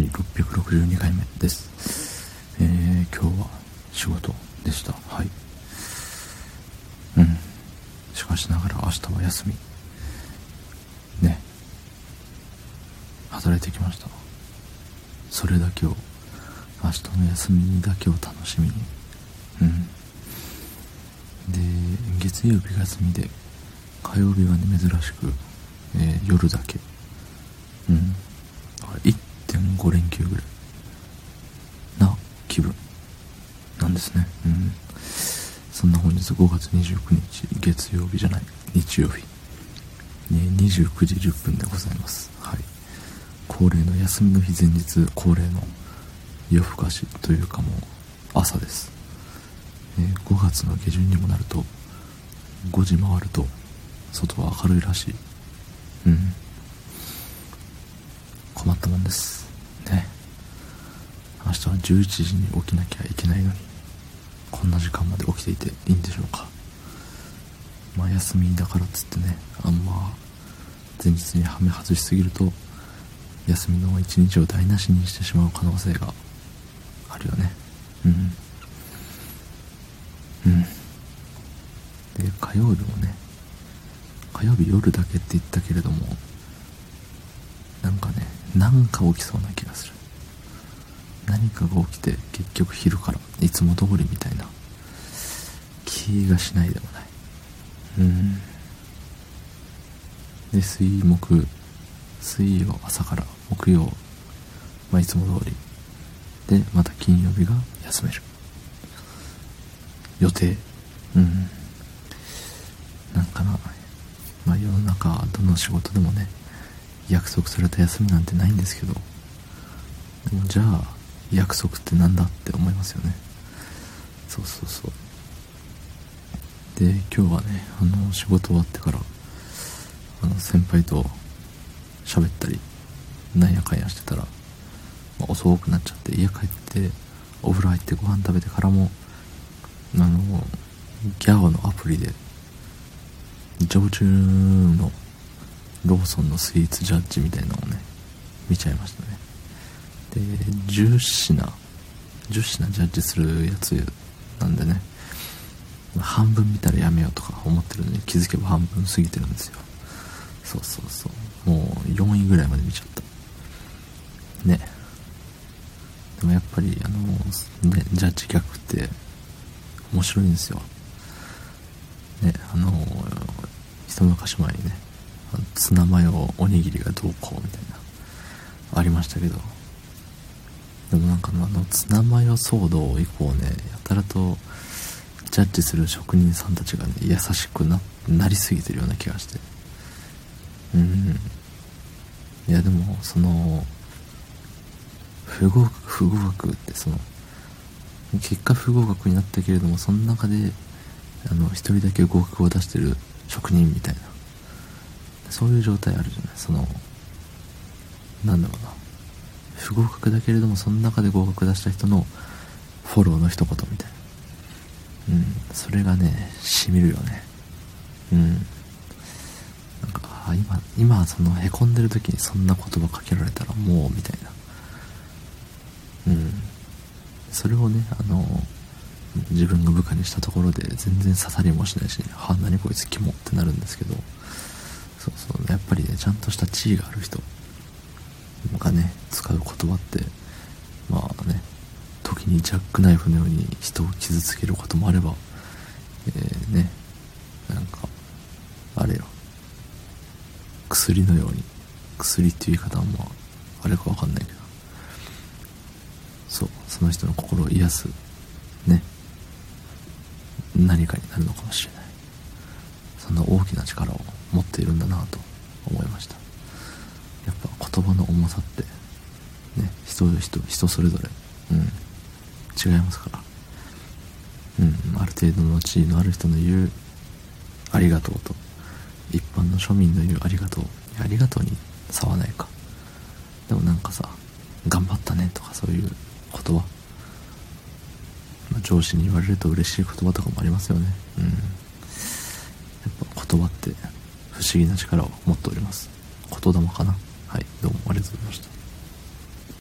はい662回目です。えー、今日は仕事でした。はい。うん。しかしながら明日は休み。ね。働いてきました。それだけを明日の休みだけを楽しみに。うん。で月曜日が休みで火曜日はね珍しく、えー、夜だけ5連休ぐらい。な気分。なんですね。うん。そんな本日5月29日月曜日じゃない。日曜日。ね29時10分でございます。はい。恒例の休みの日前日恒例の夜更かしというかもう朝です、え、5月の下旬にもなると5時回ると外は明るいらしい。うん。困ったもんです。明日は11時に起きなきゃいけないのにこんな時間まで起きていていいんでしょうか。まあ休みだからっつってねあんま前日にはめ外しすぎると休みの一日を台無しにしてしまう可能性があるよね。うん。うん。で火曜日もね火曜日夜だけって言ったけれどもなんかねなんか起きそうな気がする。何かが起きて結局昼からいつも通りみたいな気がしないでもない。うん。で水木水曜朝から木曜まあいつも通り。でまた金曜日が休める。予定。うん。なんかな。まあ世の中どの仕事でもね約束された休みなんてないんですけど。でもじゃあ約束って何だって思いますよね。そうそうそう。で今日はねあの仕事終わってからあの先輩と喋ったりなんやかんやしてたら、まあ、遅くなっちゃって家帰ってお風呂入ってご飯食べてからもあのギャオのアプリで常駐のローソンのスイーツジャッジみたいなのをね見ちゃいましたね。で10品10品ジャッジするやつなんでね。半分見たらやめようとか思ってるのに気づけば半分過ぎてるんですよ。そうそうそう。もう4位ぐらいまで見ちゃった。ね。でもやっぱりあのねジャッジ逆って面白いんですよ。ねあの一昔前にねツナマヨおにぎりがどうこうみたいなありましたけど。でもなんかあのツナマヨ騒動以降ねやたらとジャッジする職人さんたちがね優しくななりすぎてるような気がして。うん。いやでもその不合格不合格ってその結果不合格になったけれどもその中であの一人だけ合格を出してる職人みたいな。そういう状態あるじゃない。そのなんだろうな。不合格だけれどもその中で合格出した人のフォローの一言みたいな。うん。それがねしみるよね。うん。なんかあ今今そのへこんでる時にそんな言葉かけられたらもうみたいな。うん。それをねあの自分が部下にしたところで全然刺さりもしないし、はあ、何こいつキモってなるんですけど。そうそう。やっぱりねちゃんとした地位がある人。がね使う言葉ってまあね時にジャックナイフのように人を傷つけることもあればえー、ねなんかあれよ。薬のように薬っていう言い方はまああれかわかんないけど。そうその人の心を癒すね。何かになるのかもしれない。そんな大きな力を持っているんだなと思いました。言葉の重さってね人人人それぞれ。うん。違いますから。うん。ある程度の地位のある人の言うありがとうと。一般の庶民の言うありがとう。ありがとうに差はないか。でもなんかさ頑張ったねとかそういう言葉、ま、上司に言われると嬉しい言葉とかもありますよね。うん。やっぱ言葉って不思議な力を持っております。言霊かな。はいどうもありがとうございました。